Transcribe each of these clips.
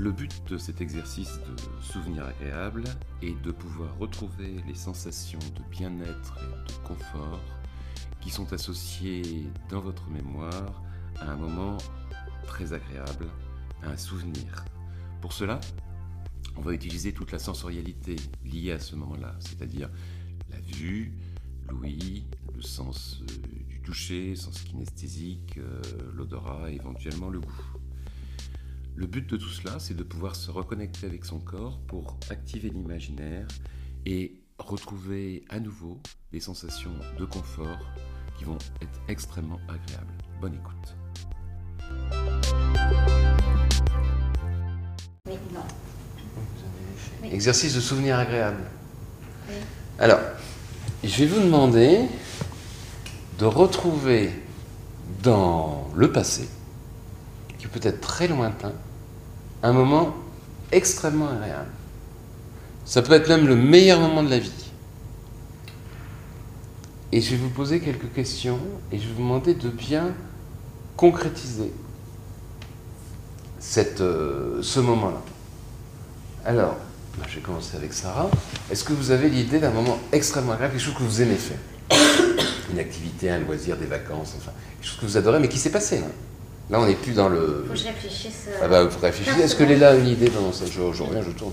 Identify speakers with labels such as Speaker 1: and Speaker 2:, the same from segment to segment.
Speaker 1: Le but de cet exercice de souvenir agréable est de pouvoir retrouver les sensations de bien-être et de confort qui sont associées dans votre mémoire à un moment très agréable, à un souvenir. Pour cela, on va utiliser toute la sensorialité liée à ce moment-là, c'est-à-dire la vue, l'ouïe, le sens euh, du toucher, sens kinesthésique, euh, l'odorat et éventuellement le goût. Le but de tout cela, c'est de pouvoir se reconnecter avec son corps pour activer l'imaginaire et retrouver à nouveau des sensations de confort qui vont être extrêmement agréables. Bonne écoute.
Speaker 2: Exercice de souvenir agréable. Alors, je vais vous demander de retrouver dans le passé, qui peut être très lointain, un moment extrêmement agréable. Ça peut être même le meilleur moment de la vie. Et je vais vous poser quelques questions et je vais vous demander de bien concrétiser euh, ce moment-là. Alors, bah, je vais commencer avec Sarah. Est-ce que vous avez l'idée d'un moment extrêmement agréable, quelque chose que vous aimez faire? Une activité, un loisir, des vacances, enfin, quelque chose que vous adorez, mais qui s'est passé là Là, on n'est plus dans le.
Speaker 3: Faut que je réfléchisse. euh,
Speaker 2: Ah bah, vous réfléchissez. Est-ce que Léla a une idée pendant ça je, je reviens, je tourne.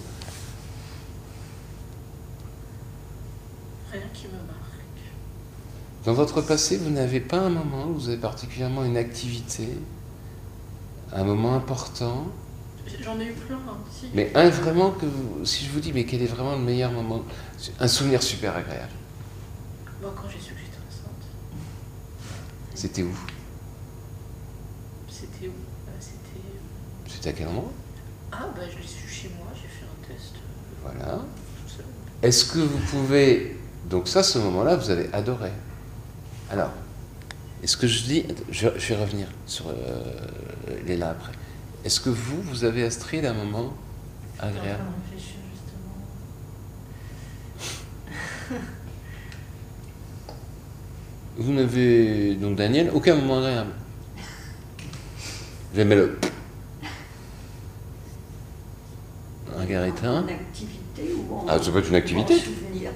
Speaker 4: Rien qui me marque.
Speaker 2: Dans votre passé, vous n'avez pas un moment où vous avez particulièrement une activité, un moment important,
Speaker 4: J'en ai eu plein, hein, si.
Speaker 2: mais un vraiment que vous- si je vous dis, mais quel est vraiment le meilleur moment? Un souvenir super agréable.
Speaker 4: Bon, quand j'ai su que j'étais enceinte,
Speaker 2: c'était où
Speaker 4: Bah, C'était.
Speaker 2: À quel endroit
Speaker 4: Ah, bah je l'ai su chez moi, j'ai fait un test
Speaker 2: Voilà. Est-ce que vous pouvez. Donc, ça, ce moment-là, vous avez adoré. Alors, est-ce que je dis. Je, je vais revenir sur euh, Léla après. Est-ce que vous, vous avez Astrid un moment agréable
Speaker 4: justement.
Speaker 2: Vous n'avez, donc Daniel, aucun moment agréable. J'aimais le. Margarita.
Speaker 5: En activité ou en,
Speaker 2: Ah, ça peut être une activité.
Speaker 5: en souvenir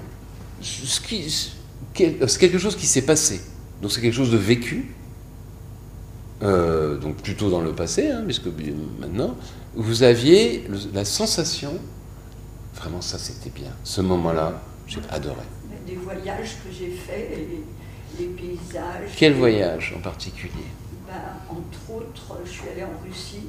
Speaker 2: Ce qui- quel- C'est quelque chose qui s'est passé. Donc c'est quelque chose de vécu. Euh, donc plutôt dans le passé, hein, puisque bien maintenant, vous aviez le- la sensation, vraiment ça c'était bien, ce moment-là, j'ai adoré.
Speaker 5: des voyages que j'ai faits, et les, les paysages.
Speaker 2: Quel voyage en particulier?
Speaker 5: Ben, Entre autres, je suis allée en Russie.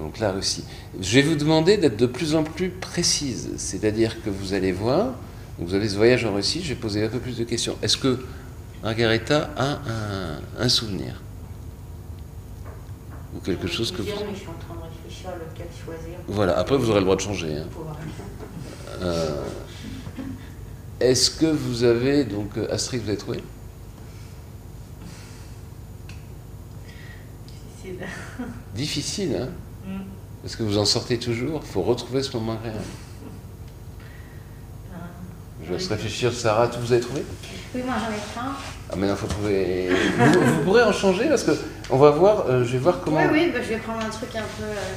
Speaker 2: Donc la Russie. Je vais vous demander d'être de plus en plus précise, c'est-à-dire que vous allez voir, vous avez ce voyage en Russie, je vais poser un peu plus de questions. Est-ce que Margareta a un, un souvenir Ou quelque chose que vous...
Speaker 3: dire, mais je suis en train de réfléchir lequel choisir.
Speaker 2: Voilà, après vous aurez le droit de changer. hein. Euh, Est-ce que vous avez, donc euh, Astrid, vous avez trouvé
Speaker 4: Difficile.
Speaker 2: Difficile, hein. Parce que vous en sortez toujours, il faut retrouver ce moment agréable.
Speaker 4: Ah.
Speaker 2: Je laisse réfléchir, Sarah, tout vous avez trouvé?
Speaker 3: Oui, moi j'en ai plein.
Speaker 2: Ah maintenant il faut trouver. Vous, vous pourrez en changer parce que on va voir. euh, je vais voir comment.
Speaker 3: Oui, oui, bah, je vais prendre un truc un peu euh,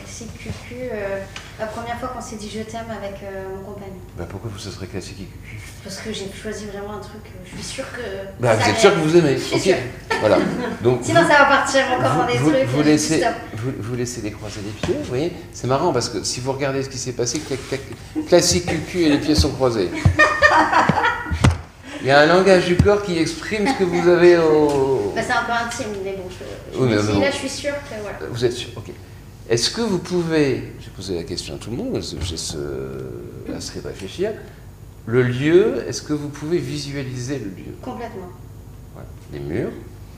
Speaker 3: classique cucu. euh, la première fois qu'on s'est dit je t'aime avec euh, mon compagnon.
Speaker 2: Bah pourquoi vous ce serait classique et cucu?
Speaker 3: Parce que j'ai choisi vraiment un truc, euh, je suis sûre que.
Speaker 2: Bah vous êtes sûr que vous aimez.
Speaker 3: Je suis
Speaker 2: Ok.
Speaker 3: sûre.
Speaker 2: Voilà. Donc
Speaker 3: Sinon
Speaker 2: vous,
Speaker 3: ça va partir encore dans des
Speaker 2: vous,
Speaker 3: trucs.
Speaker 2: vous
Speaker 3: euh,
Speaker 2: laissez vous, vous laissez décroiser les pieds. Vous voyez, c'est marrant parce que si vous regardez ce qui s'est passé, clac, clac, classique cucu et les pieds sont croisés. Il y a un langage du corps qui exprime ce que vous avez au.
Speaker 3: Bah, c'est un peu intime, mais bon, je, je
Speaker 2: Oui, mais
Speaker 3: dis, là je suis sûre que voilà.
Speaker 2: Vous êtes sûr Ok. Est-ce que vous pouvez, j'ai posé la question à tout le monde, que j'ai ce Astrid réfléchir, le lieu, est-ce que vous pouvez visualiser le lieu?
Speaker 3: Complètement.
Speaker 2: Voilà. Les murs,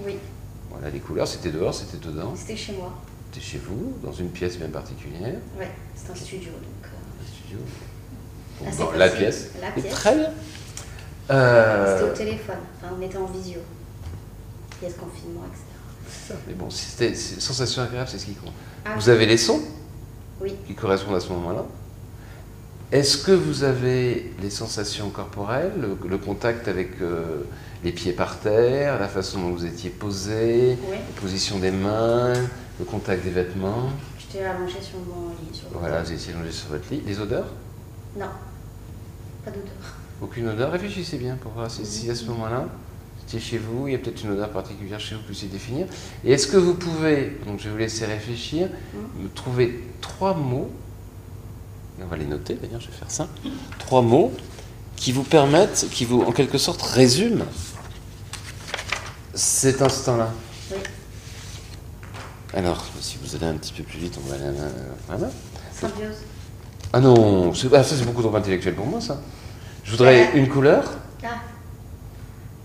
Speaker 3: Oui,
Speaker 2: voilà, les couleurs, c'était dehors, c'était dedans,
Speaker 3: c'était chez moi.
Speaker 2: c'était chez vous, dans une pièce bien particulière,
Speaker 3: Ouais, c'est un studio donc. euh,
Speaker 2: le studio, dans la pièce.
Speaker 3: La pièce.
Speaker 2: Très bien.
Speaker 3: C'était
Speaker 2: Euh,
Speaker 3: au téléphone, enfin on était en visio. Il y a ce confinement, etc.
Speaker 2: ça. Mais bon, si c'était sensation agréable, c'est ce qui compte.
Speaker 3: Ah,
Speaker 2: Vous avez les sons
Speaker 3: Oui.
Speaker 2: qui correspondent à ce moment-là. Est-ce que vous avez les sensations corporelles, le, le contact avec euh, les pieds par terre, la façon dont vous étiez posé,
Speaker 3: Oui.
Speaker 2: la position des mains, le contact des vêtements?
Speaker 3: J'étais allongée sur mon lit. Sur
Speaker 2: Voilà, vous étiez allongé sur votre lit. Les odeurs?
Speaker 3: Non, pas d'odeur.
Speaker 2: Aucune odeur? Réfléchissez bien pour voir si, si à ce moment-là, c'était chez vous, il y a peut-être une odeur particulière chez vous, vous puissiez définir. Et est-ce que vous pouvez, donc je vais vous laisser réfléchir, me trouver trois mots, et on va les noter d'ailleurs, je vais faire ça, trois mots qui vous permettent, qui vous en quelque sorte résument cet instant-là.
Speaker 3: Oui.
Speaker 2: Alors, si vous allez un petit peu plus vite, on va aller Voilà.
Speaker 3: Symbiose.
Speaker 2: Ah non, ah, ça c'est beaucoup trop intellectuel pour moi ça. Je voudrais une couleur,
Speaker 3: Ah,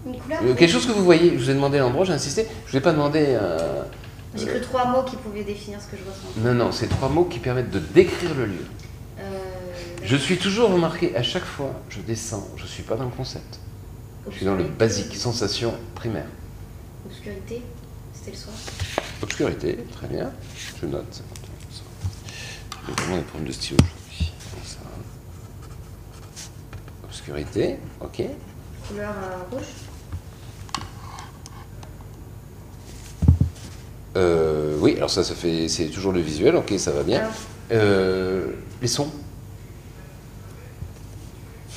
Speaker 3: une couleur
Speaker 2: Euh, quelque chose que vous voyez. Je vous ai demandé l'endroit, j'ai insisté. Je ne vous ai pas demandé. euh,
Speaker 3: J'ai cru trois mots qui pouvaient définir ce que je ressens.
Speaker 2: Non, non, c'est trois mots qui permettent de décrire le lieu.
Speaker 3: Euh,
Speaker 2: Je suis toujours remarqué, à chaque fois, je descends, je ne suis pas dans le concept. Je suis dans le basique, sensation primaire.
Speaker 3: Obscurité, c'était le soir.
Speaker 2: Obscurité, très bien. Je note. J'ai vraiment des problèmes de stylo aujourd'hui. Obscurité, ok.
Speaker 3: Couleur euh, rouge.
Speaker 2: Euh, oui, alors ça, ça fait, c'est toujours le visuel, ok, ça va bien.
Speaker 3: Alors,
Speaker 2: Euh, les sons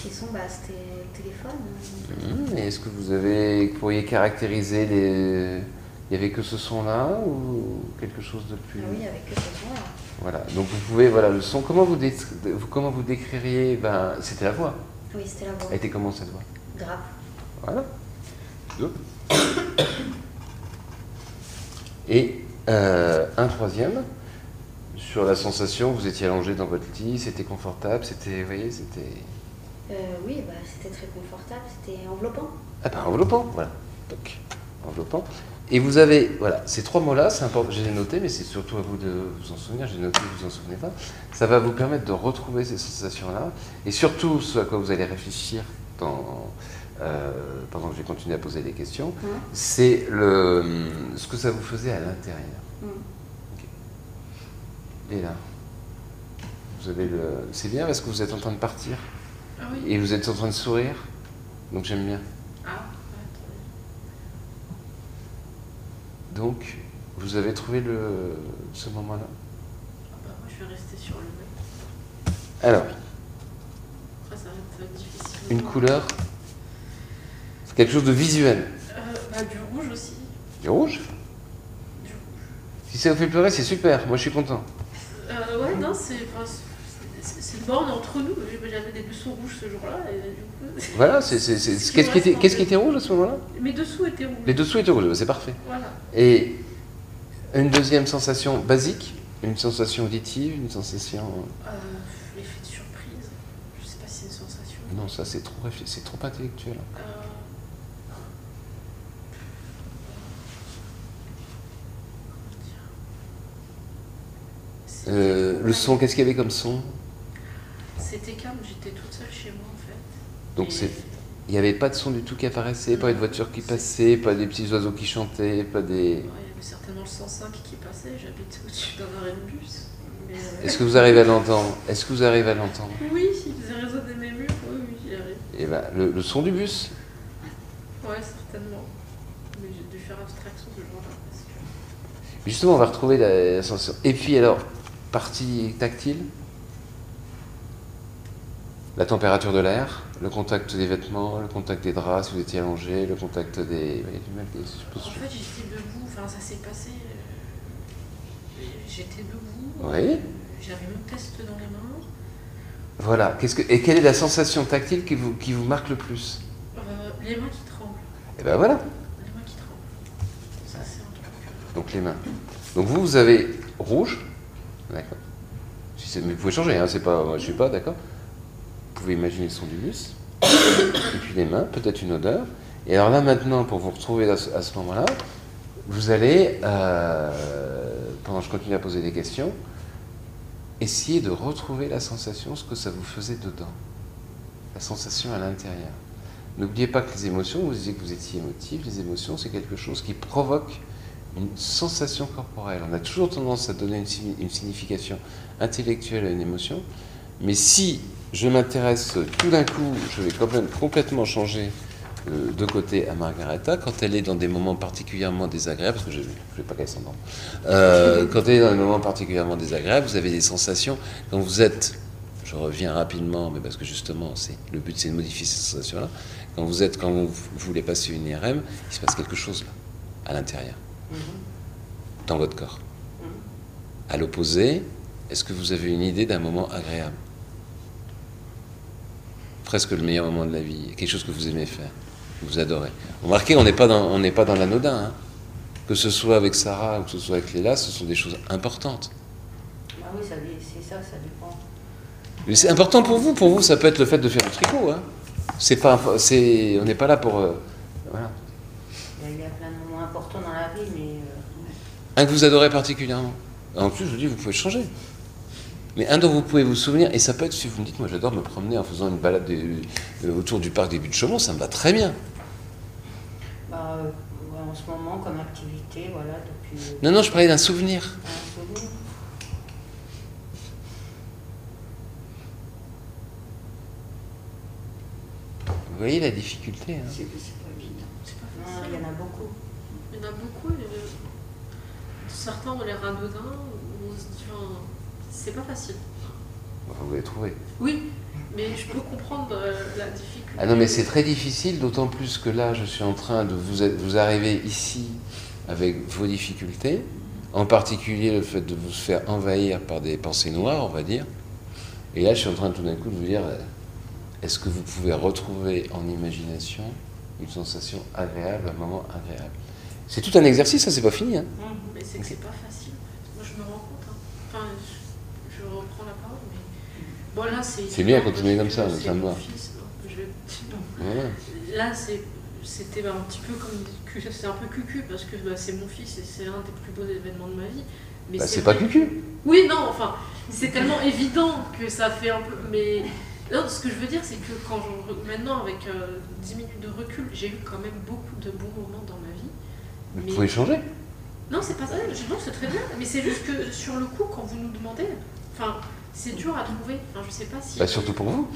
Speaker 3: les sons, bah, c'était le téléphone.
Speaker 2: Hum, et Est-ce que vous avez, pourriez caractériser les. Il n'y avait que ce son-là ou quelque chose de plus?
Speaker 3: Ah oui, avec que ce son-là.
Speaker 2: Voilà, donc vous pouvez, voilà, le son. Comment vous, dé- vous- comment vous décririez ben, C'était la voix?
Speaker 3: Oui, c'était la voix.
Speaker 2: Elle était comment cette voix?
Speaker 3: Grave.
Speaker 2: Voilà. Et euh, un troisième, sur la sensation, vous étiez allongé dans votre lit, c'était confortable, c'était, vous voyez, c'était...
Speaker 3: Euh, oui, bah, c'était très confortable, c'était enveloppant.
Speaker 2: Ah ben enveloppant, voilà. Donc, enveloppant. Et vous avez, voilà, ces trois mots-là, c'est important, je les ai notés, mais c'est surtout à vous de vous en souvenir, j'ai noté, vous vous en souvenez pas. Ça va vous permettre de retrouver ces sensations-là, et surtout ce à quoi vous allez réfléchir dans, euh, pendant que je vais continuer à poser des questions,
Speaker 3: Hein
Speaker 2: c'est le, ce que ça vous faisait à l'intérieur. Et là, vous avez le, c'est bien parce que vous êtes en train de partir,
Speaker 4: Ah oui
Speaker 2: et vous êtes en train de sourire, donc j'aime bien.
Speaker 4: Ah, ouais.
Speaker 2: Donc, vous avez trouvé le, ce moment-là?
Speaker 4: Ah bah, moi, je vais rester sur le même.
Speaker 2: Alors,
Speaker 4: Après, ça va être difficile.
Speaker 2: une couleur, quelque chose de visuel.
Speaker 4: Euh, bah, du rouge aussi.
Speaker 2: Du rouge?
Speaker 4: Du rouge.
Speaker 2: Si ça vous fait pleurer, c'est super, moi je suis content.
Speaker 4: Euh, ouais, non, c'est. une borne entre nous. J'avais des dessous rouges ce jour-là.
Speaker 2: Voilà, c'est,
Speaker 4: qui
Speaker 2: qu'est-ce, qui était, qu'est-ce qui était rouge à ce moment-là?
Speaker 4: Mes dessous étaient rouges.
Speaker 2: Les dessous étaient rouges, bah, c'est parfait.
Speaker 4: Voilà.
Speaker 2: Et une deuxième sensation basique, une sensation auditive, une sensation...
Speaker 4: Euh, L'effet de surprise. Je sais pas si c'est une sensation.
Speaker 2: Non, ça c'est trop, trop intellectuel.
Speaker 4: Euh, comment dire C'était
Speaker 2: Euh, le son, qu'est-ce qu'il y avait comme son?
Speaker 4: C'était calme, j'étais toute seule chez moi en fait.
Speaker 2: Donc
Speaker 4: Et-
Speaker 2: c'est- Il n'y avait pas de son du tout qui apparaissait, pas de voiture qui passait, pas des petits oiseaux qui chantaient, pas des...
Speaker 4: Ouais, il y avait certainement le 105 qui passait, j'habite au-dessus d'un arrêt de bus. Euh,
Speaker 2: Est-ce que vous arrivez à l'entendre? Est-ce que vous arrivez à l'entendre?
Speaker 4: Oui, il faisait résonner mes murs, oui, oui, j'y arrive.
Speaker 2: Eh ben, le, le son du bus?
Speaker 4: Ouais, certainement. Mais j'ai dû faire abstraction ce jour-là parce que.
Speaker 2: Justement, on va retrouver la, la sensation. Et puis alors, partie tactile La température de l'air, le contact des vêtements, le contact des draps si vous étiez allongé, le contact des...
Speaker 4: En fait, j'étais debout, enfin, ça s'est passé. euh, J'étais debout.
Speaker 2: Oui.
Speaker 4: euh, J'avais mon test dans les mains.
Speaker 2: Voilà. Que, et quelle est la sensation tactile qui vous, qui vous marque le plus?
Speaker 4: Euh, les mains qui tremblent.
Speaker 2: Et ben voilà.
Speaker 4: Les mains qui tremblent. Ça, c'est un truc.
Speaker 2: Donc les mains. Donc vous, vous avez rouge. D'accord. Mais vous pouvez changer, hein, c'est pas, je suis pas, d'accord. Vous pouvez imaginer le son du bus. Et puis les mains, peut-être une odeur. Et alors là maintenant, pour vous retrouver à ce, à ce moment-là, vous allez, euh, pendant que je continue à poser des questions, essayer de retrouver la sensation, ce que ça vous faisait dedans. La sensation à l'intérieur. N'oubliez pas que les émotions, vous disiez que vous étiez émotif, les émotions c'est quelque chose qui provoque une sensation corporelle. On a toujours tendance à donner une, signi- une signification intellectuelle à une émotion, mais si je m'intéresse tout d'un coup, je vais quand même complètement changer euh, de côté à Margareta, quand elle est dans des moments particulièrement désagréables, parce que je ne vais pas qu'elle s'entende, euh, quand elle est dans des moments particulièrement désagréables, vous avez des sensations, quand vous êtes, je reviens rapidement, mais parce que justement, le but c'est de modifier ces sensations-là, quand vous êtes, quand vous, voulez passer une IRM, il se passe quelque chose là, à l'intérieur, dans votre corps. À l'opposé, est-ce que vous avez une idée d'un moment agréable? Presque le meilleur moment de la vie, quelque chose que vous aimez faire, que vous adorez. Remarquez, on n'est pas dans, on n'est pas dans l'anodin. Hein. Que ce soit avec Sarah ou que ce soit avec Léla, ce sont des choses importantes.
Speaker 5: Ah oui, c'est ça, ça dépend.
Speaker 2: Mais c'est important pour vous. Pour vous, ça peut être le fait de faire du tricot. Hein. C'est pas, c'est, on n'est pas là pour. Euh,
Speaker 5: voilà. Il y, a, plein de moments importants dans la vie, mais.
Speaker 2: Euh, Un que vous adorez particulièrement. En plus, je vous dis, vous pouvez changer. Mais un dont vous pouvez vous souvenir, et ça peut être si vous me dites, moi j'adore me promener en faisant une balade autour du parc des Buttes de Chaumont, ça me va très bien.
Speaker 5: Bah, en ce moment, comme activité, voilà, depuis.
Speaker 2: Non, non, je parlais d'un souvenir.
Speaker 5: Un souvenir?
Speaker 2: Vous voyez la difficulté. Hein?
Speaker 5: C'est pas évident. Pas il y en a beaucoup.
Speaker 4: Il y en a beaucoup. Certains ont l'air anodins, c'est pas facile.
Speaker 2: Vous l'avez trouvé.
Speaker 4: Oui, mais je peux comprendre euh, la difficulté.
Speaker 2: Ah non, mais c'est très difficile, d'autant plus que là, je suis en train de vous, vous arriver ici avec vos difficultés, en particulier le fait de vous faire envahir par des pensées noires, on va dire. Et là, je suis en train tout d'un coup de vous dire est-ce que vous pouvez retrouver en imagination une sensation agréable, un moment agréable? C'est tout un exercice, ça, c'est pas fini. Hein
Speaker 4: mais c'est que c'est pas facile. Moi, je me rends compte. Hein. Enfin, je, reprends la parole, mais. Bon, là, c'est.
Speaker 2: C'est bien continuer comme ça, ça me va.
Speaker 4: Là, c'était un petit peu comme. C'est un peu cucu, parce que bah, c'est mon fils et c'est un des plus beaux événements de ma vie.
Speaker 2: Mais bah, c'est pas cucu.
Speaker 4: Oui, non, enfin, c'est tellement évident que ça fait un peu. Mais non, ce que je veux dire, c'est que quand maintenant, avec 10 euh, minutes de recul, j'ai eu quand même beaucoup de bons moments dans ma vie.
Speaker 2: Mais... Vous pouvez changer
Speaker 4: Non, c'est pas ça. Non, c'est très bien. Mais c'est juste que sur le coup, quand vous nous demandez, enfin, c'est dur à trouver. Enfin, je sais pas si.
Speaker 2: Bah, surtout pour vous.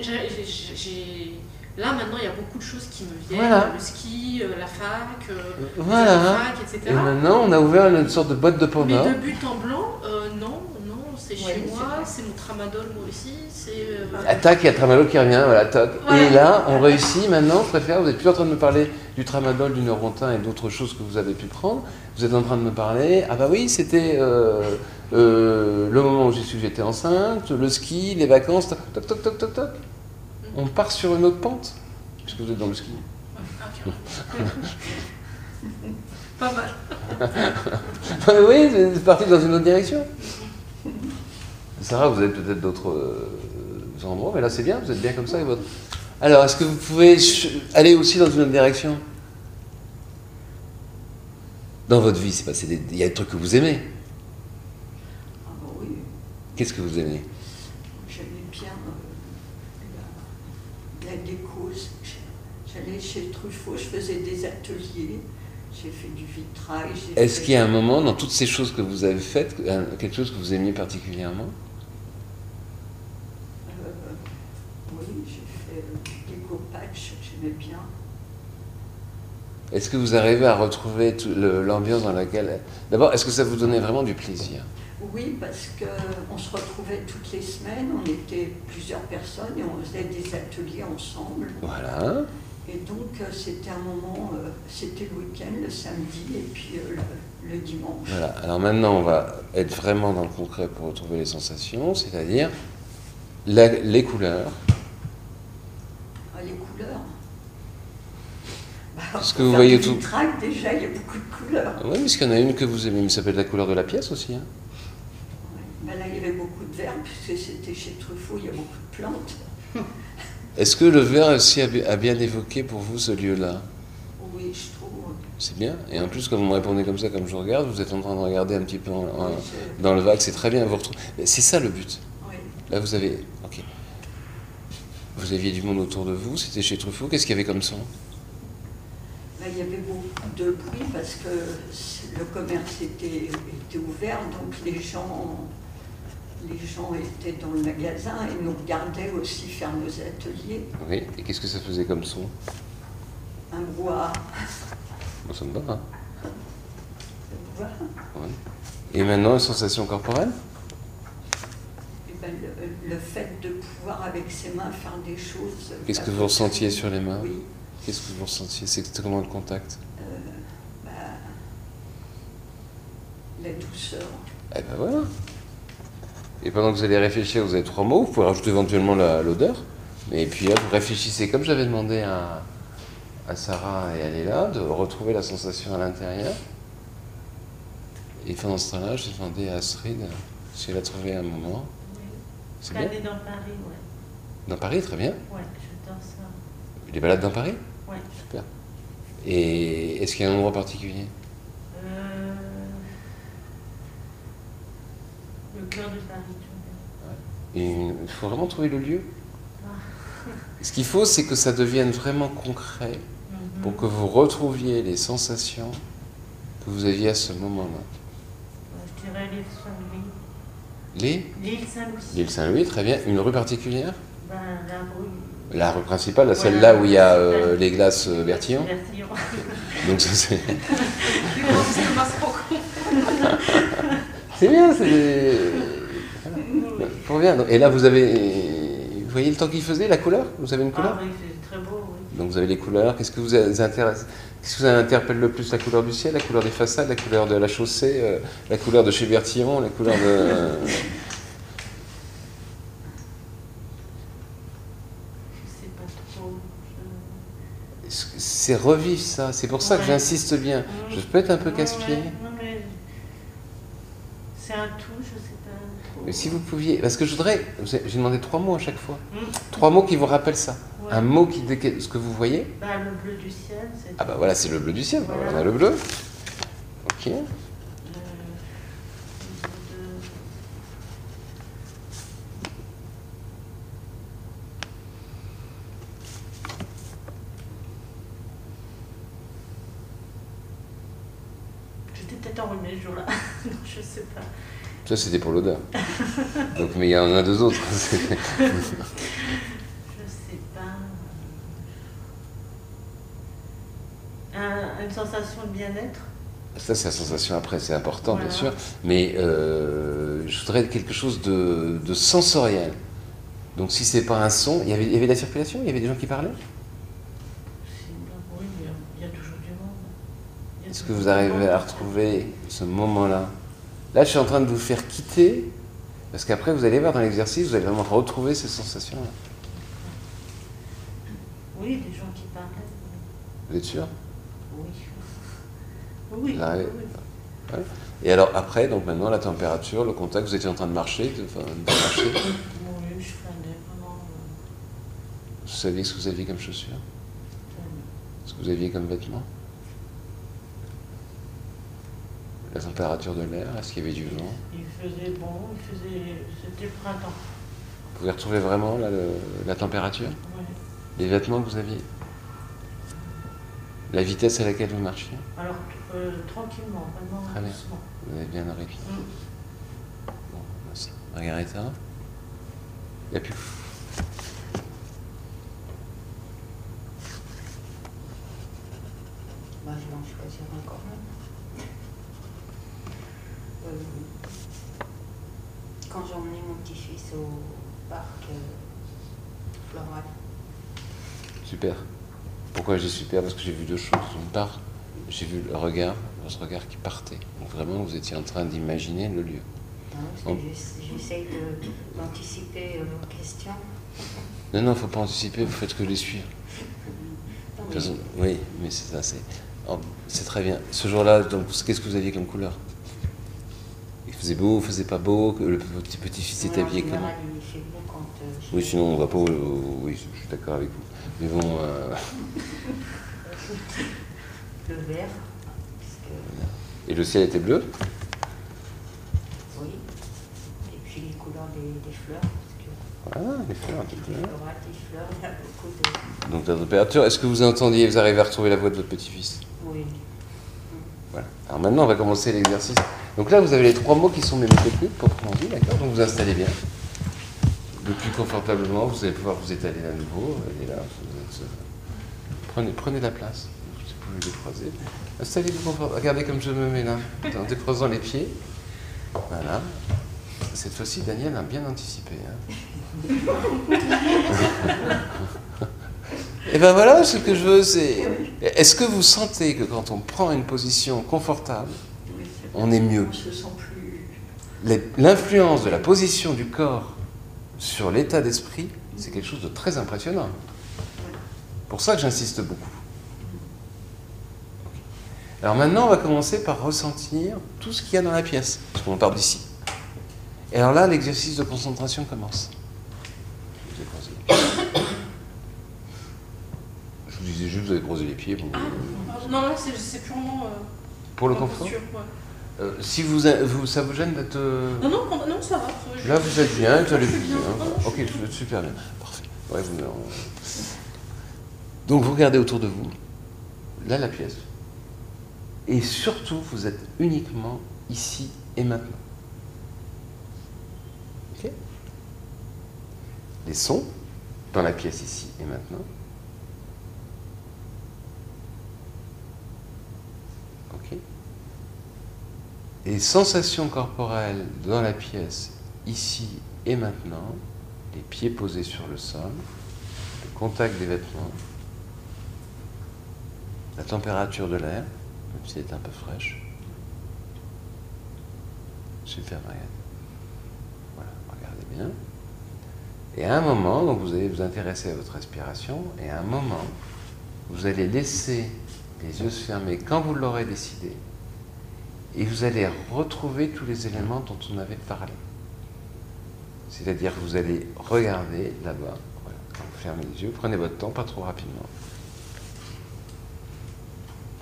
Speaker 4: j'ai Là, maintenant, il y a beaucoup de choses qui me viennent. Le ski, euh, la fac, euh,
Speaker 2: voilà. la fac, etc. Et maintenant, on a ouvert une sorte de boîte de Pandore.
Speaker 4: Mais de but en blanc, non, c'est chez moi, c'est mon tramadol moi aussi. Euh,
Speaker 2: ah, tac, il y a tramadol qui revient, voilà, tac. Et là, on réussit maintenant, je préfère, vous n'êtes plus en train de me parler du tramadol, du neurontin et d'autres choses que vous avez pu prendre. Vous êtes en train de me parler, ah bah oui, c'était euh, euh, le moment où j'ai su que j'étais enceinte, le ski, les vacances, toc, toc, toc, toc, toc, toc. Mm. On part sur une autre pente, puisque vous êtes dans le ski?
Speaker 4: Pas mal.
Speaker 2: oui, c'est parti dans une autre direction. Sarah, vous avez peut-être d'autres euh, endroits, mais là c'est bien, vous êtes bien comme ça. Et votre... Alors, est-ce que vous pouvez aller aussi dans une autre direction? Dans votre vie, c'est passé il y a des trucs que vous aimez.
Speaker 5: Ah bah oui.
Speaker 2: Qu'est-ce que vous aimez?
Speaker 5: J'aimais bien euh, la, déco. J'allais chez Truffaut, je faisais des ateliers. J'ai fait du vitrail.
Speaker 2: Est-ce qu'il y a un moment dans toutes ces choses que vous avez faites, quelque chose que vous aimiez particulièrement?
Speaker 5: Bien.
Speaker 2: Est-ce que vous arrivez à retrouver l'ambiance dans laquelle... D'abord, est-ce que ça vous donnait vraiment du plaisir?
Speaker 5: Oui, parce qu'on se retrouvait toutes les semaines, on était plusieurs personnes et on faisait des ateliers ensemble.
Speaker 2: Voilà.
Speaker 5: Et donc, euh, c'était un moment, euh, c'était le week-end, le samedi et puis euh, le, dimanche.
Speaker 2: Voilà, alors maintenant, on va être vraiment dans le concret pour retrouver les sensations, c'est-à-dire les couleurs.
Speaker 5: Ah, les couleurs
Speaker 2: parce que vous voyez tout.
Speaker 5: déjà, il y a beaucoup de couleurs.
Speaker 2: Oui, parce qu'il y en a une que vous aimez, mais ça s'appelle la couleur de la pièce aussi. Hein.
Speaker 5: Ben là, il y avait beaucoup de verre, puisque c'était chez Truffaut, il y a beaucoup de plantes.
Speaker 2: Est-ce que le verre aussi a bien évoqué pour vous ce lieu-là?
Speaker 5: Oui, je trouve.
Speaker 2: C'est bien. Et en plus, quand vous me répondez comme ça, comme je regarde, vous êtes en train de regarder un petit peu dans le vague, c'est très bien. Vous C'est ça le but.
Speaker 5: Oui.
Speaker 2: Là, vous avez. Ok. Vous aviez du monde autour de vous, c'était chez Truffaut. Qu'est-ce qu'il y avait comme son?
Speaker 5: Il y avait beaucoup de bruit parce que le commerce était, était ouvert, donc les gens, les gens étaient dans le magasin et nous regardaient aussi faire nos ateliers.
Speaker 2: Oui, et qu'est-ce que ça faisait comme son?
Speaker 5: Un brouhaha.
Speaker 2: Bon, ça me va. hein.
Speaker 5: Voilà.
Speaker 2: Et maintenant, une sensation corporelle?
Speaker 5: Et ben, le, le fait de pouvoir avec ses mains faire des choses.
Speaker 2: Qu'est-ce que vous ressentiez sur les mains?
Speaker 5: Oui.
Speaker 2: Qu'est-ce que vous ressentiez? C'est comment le contact
Speaker 5: euh, bah, la douceur.
Speaker 2: Eh ben voilà. Et pendant que vous allez réfléchir, vous avez trois mots. Vous pouvez rajouter éventuellement la- l'odeur. Et puis là, vous réfléchissez comme j'avais demandé à, à Sarah et à Léla de retrouver la sensation à l'intérieur. Et pendant ce temps-là, j'ai demandé à Astrid si elle a trouvé un moment. C'est bien?
Speaker 6: Dans Paris, ouais.
Speaker 2: Dans Paris, très bien.
Speaker 6: Ouais, j'adore ça.
Speaker 2: Les balades dans Paris?
Speaker 6: Ouais.
Speaker 2: Super. Et est-ce qu'il y a un endroit particulier?
Speaker 6: Euh... Le cœur de Paris,
Speaker 2: Il faut vraiment trouver le lieu? Ce qu'il faut, c'est que ça devienne vraiment concret
Speaker 6: Mhm.
Speaker 2: pour que vous retrouviez les sensations que vous aviez à ce moment-là.
Speaker 6: Je dirais l'île Saint-Louis.
Speaker 2: Les
Speaker 6: L'île Saint-Louis.
Speaker 2: L'île Saint-Louis, très bien. Une rue particulière?
Speaker 6: Ben, la rue.
Speaker 2: La rue principale, la celle là où il y a euh, les glaces euh, Bertillon.
Speaker 6: Bertillon.
Speaker 2: Donc ça, c'est c'est bien, c'est voilà. Et là, vous avez, vous voyez le temps qu'il faisait, la couleur? Vous avez une couleur?
Speaker 6: Ah oui, c'est très beau, oui.
Speaker 2: Donc vous avez les couleurs. Qu'est-ce que vous intéresse Qu'est-ce que vous interpelle le plus? La couleur du ciel, la couleur des façades, la couleur de la chaussée, euh, la couleur de chez Bertillon, la couleur de.
Speaker 6: Je sais pas trop. Je-
Speaker 2: C'est revivre ça. C'est pour ça que j'insiste bien. Je peux être un peu casse-pied.
Speaker 6: c'est un tout, je sais pas.
Speaker 2: Mais si vous pouviez, parce que je voudrais, j'ai demandé trois mots à chaque fois.
Speaker 6: Mm.
Speaker 2: Trois mots qui vous rappellent ça.
Speaker 6: Ouais.
Speaker 2: Un mot qui décrit ce que vous voyez.
Speaker 6: Bah, le bleu du ciel, c'est.
Speaker 2: Ah bah voilà, c'est le bleu du ciel.
Speaker 6: Voilà.
Speaker 2: On a le bleu. Ok.
Speaker 6: Le- le- J'étais peut-être enrhumée ce jour-là. Non, je sais pas.
Speaker 2: Ça c'était pour l'odeur. Donc mais il y en a deux autres.
Speaker 6: Je sais pas. Un- une sensation de bien-être?
Speaker 2: Ça c'est la sensation après, c'est important bien sûr. Mais euh, je voudrais quelque chose de, de sensoriel. Donc si c'est pas un son, il y avait, il y avait de la circulation, il y avait des gens qui parlaient?
Speaker 6: C'est- Oui, il y a- il y a toujours du monde. Il y a
Speaker 2: Est-ce que vous arrivez à retrouver ce moment-là Là, je suis en train de vous faire quitter, parce qu'après, vous allez voir dans l'exercice, vous allez vraiment retrouver ces sensations-là.
Speaker 6: Oui, des gens qui parlaient.
Speaker 2: Vous êtes sûr?
Speaker 6: Oui. Oui. Oui.
Speaker 2: Et alors, après, donc maintenant, la température, le contact, vous étiez en train de marcher, de, enfin, de marcher?
Speaker 6: Oui, je flânais vraiment. euh,
Speaker 2: Vous saviez ce que vous aviez comme chaussures? Ce que vous aviez comme vêtements? La température de l'air, est-ce qu'il y avait du vent?
Speaker 6: Il faisait bon, il faisait. C'était le printemps.
Speaker 2: Vous pouvez retrouver vraiment là, le- la température?
Speaker 6: Ouais.
Speaker 2: Les vêtements que vous aviez? La vitesse à laquelle vous marchiez?
Speaker 6: Alors, euh, tranquillement, vraiment
Speaker 2: Très bien.
Speaker 6: doucement.
Speaker 2: Vous avez bien arrêté.
Speaker 6: Mm.
Speaker 2: Bon, merci. Margarita? Il n'y a plus.
Speaker 5: Bah, je vais en choisir encore un. Euh, quand j'ai emmené mon petit-fils au parc euh, floral,
Speaker 2: Super. Pourquoi j'ai super? Parce que j'ai vu deux choses. D'une part, j'ai vu le regard, votre regard qui partait. Donc vraiment, vous étiez en train d'imaginer le lieu.
Speaker 5: hein, parce que j'ess- j'essaye de- d'anticiper euh, vos questions.
Speaker 2: Non, non, faut pas anticiper, vous faites que les suivre.
Speaker 5: Non, mais
Speaker 2: oui, mais c'est ça, c'est. oh, très bien. Ce jour-là, donc, qu'est-ce que vous aviez comme couleur? Il faisait beau, faisait pas beau, que le petit petit-fils était habillé comment
Speaker 5: euh,
Speaker 2: Oui, sinon on va pas. oui, je suis d'accord avec vous. Mais bon, euh,
Speaker 5: le vert,
Speaker 2: et le ciel était bleu
Speaker 5: oui, et puis les couleurs des, des fleurs, parce que
Speaker 2: Voilà, les fleurs
Speaker 5: des fleurs, il y a beaucoup de...
Speaker 2: Donc la température, est-ce que vous entendiez, vous arrivez à retrouver la voix de votre petit-fils?
Speaker 5: Oui,
Speaker 2: Voilà. Alors maintenant, on va commencer l'exercice. Donc là, vous avez les trois mots qui sont mes mots techniques, proprement dit, d'accord Donc vous installez bien. Le plus confortablement, vous allez pouvoir vous étaler à nouveau. Et là, vous êtes euh, Prenez, prenez la place. Vous pouvez les croiser. Installez-vous confortablement. Regardez comme je me mets là, en décroisant les pieds. Voilà. Cette fois-ci, Daniel a bien anticipé. hein. Et ben voilà, ce que je veux, c'est. Est-ce que vous sentez que quand on prend une position confortable, on est mieux
Speaker 5: On se sent plus.
Speaker 2: Les- L'influence de la position du corps sur l'état d'esprit, c'est quelque chose de très impressionnant. Pour ça que j'insiste beaucoup. Alors maintenant, on va commencer par ressentir tout ce qu'il y a dans la pièce, parce qu'on part d'ici. Et alors là, l'exercice de concentration commence. Je vous ai croisé. Je vous disais juste, vous avez croisé les pieds. vous-
Speaker 4: Non, non, c'est c'est purement. euh,
Speaker 2: Pour le confort
Speaker 4: posture, ouais.
Speaker 2: Euh, Si vous, vous- ça vous gêne d'être... euh,
Speaker 4: Non, non, non, ça va. je-
Speaker 2: Là, vous êtes bien, vous allez bien.
Speaker 4: je
Speaker 2: Ok, vous êtes super bien. Parfait. Ouais, vous- on- Donc, vous regardez autour de vous. Là, la pièce. Et surtout, vous êtes uniquement ici et maintenant. Ok Les sons dans la pièce ici et maintenant. Ok Les sensations corporelles dans la pièce ici et maintenant, les pieds posés sur le sol, le contact des vêtements, la température de l'air, même si elle est un peu fraîche. Super, Marianne. Voilà, regardez bien. Et à un moment, donc vous allez vous intéresser à votre respiration, et à un moment, vous allez laisser les yeux se fermer quand vous l'aurez décidé, et vous allez retrouver tous les éléments dont on avait parlé. C'est-à-dire que vous allez regarder là-bas, vous fermez les yeux, prenez votre temps, pas trop rapidement.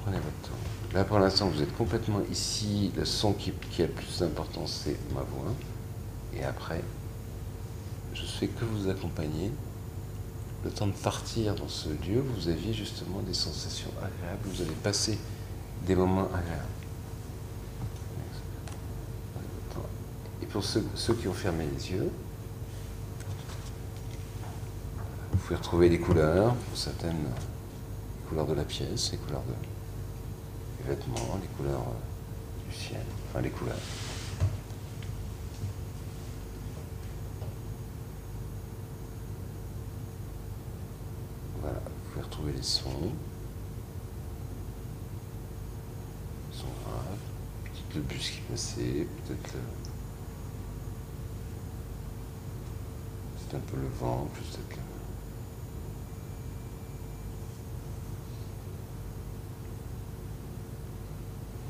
Speaker 2: Prenez votre temps. Là pour l'instant vous êtes complètement ici, le son qui, qui a le plus d'importance c'est ma voix. Et après, je fais que vous accompagner. Le temps de partir dans ce lieu, vous aviez justement des sensations agréables, vous avez passé des moments agréables. Et pour ceux, qui ont fermé les yeux, vous pouvez retrouver les couleurs, pour certaines les couleurs de la pièce, les couleurs de, des vêtements, les couleurs euh, du ciel, enfin les couleurs. Voilà, vous pouvez retrouver les sons. Sont graves. Peut-être le bus qui passait, peut-être. Un peu le vent, peut-être.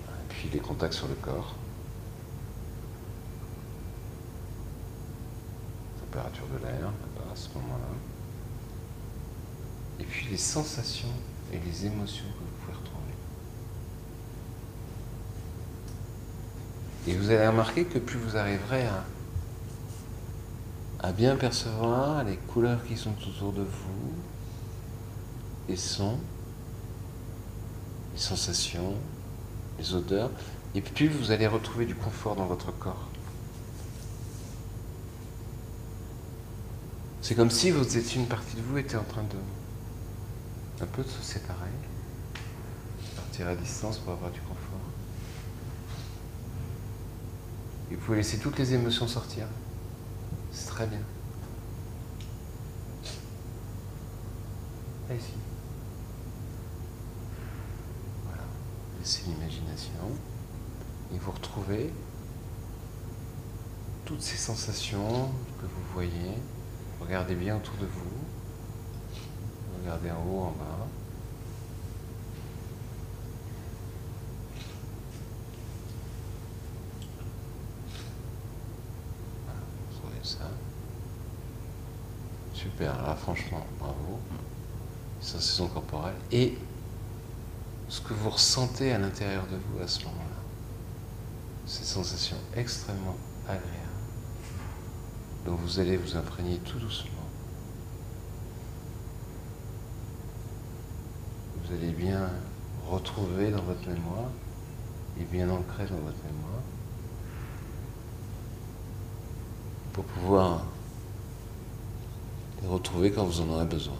Speaker 2: Et puis les contacts sur le corps. Température de l'air, à ce moment-là. Et puis les sensations et les émotions que vous pouvez retrouver. Et vous allez remarquer que plus vous arriverez à, à bien percevoir les couleurs qui sont autour de vous, les sons, les sensations, les odeurs, et plus vous allez retrouver du confort dans votre corps. C'est comme si vous étiez une partie de vous était en train de un peu de se séparer, partir à distance pour avoir du confort. Et vous pouvez laisser toutes les émotions sortir. C'est très bien. Allez-y. Voilà. Laissez l'imagination. Et vous retrouvez toutes ces sensations que vous voyez. Regardez bien autour de vous. Regardez en haut, en bas. Voilà, vous trouvez ça. Super, là franchement, bravo. Sensations corporelles. Et ce que vous ressentez à l'intérieur de vous à ce moment-là. Ces sensations extrêmement agréables. Donc vous allez vous imprégner tout doucement. Vous allez bien retrouver dans votre mémoire et bien ancrer dans votre mémoire pour pouvoir les retrouver quand vous en aurez besoin.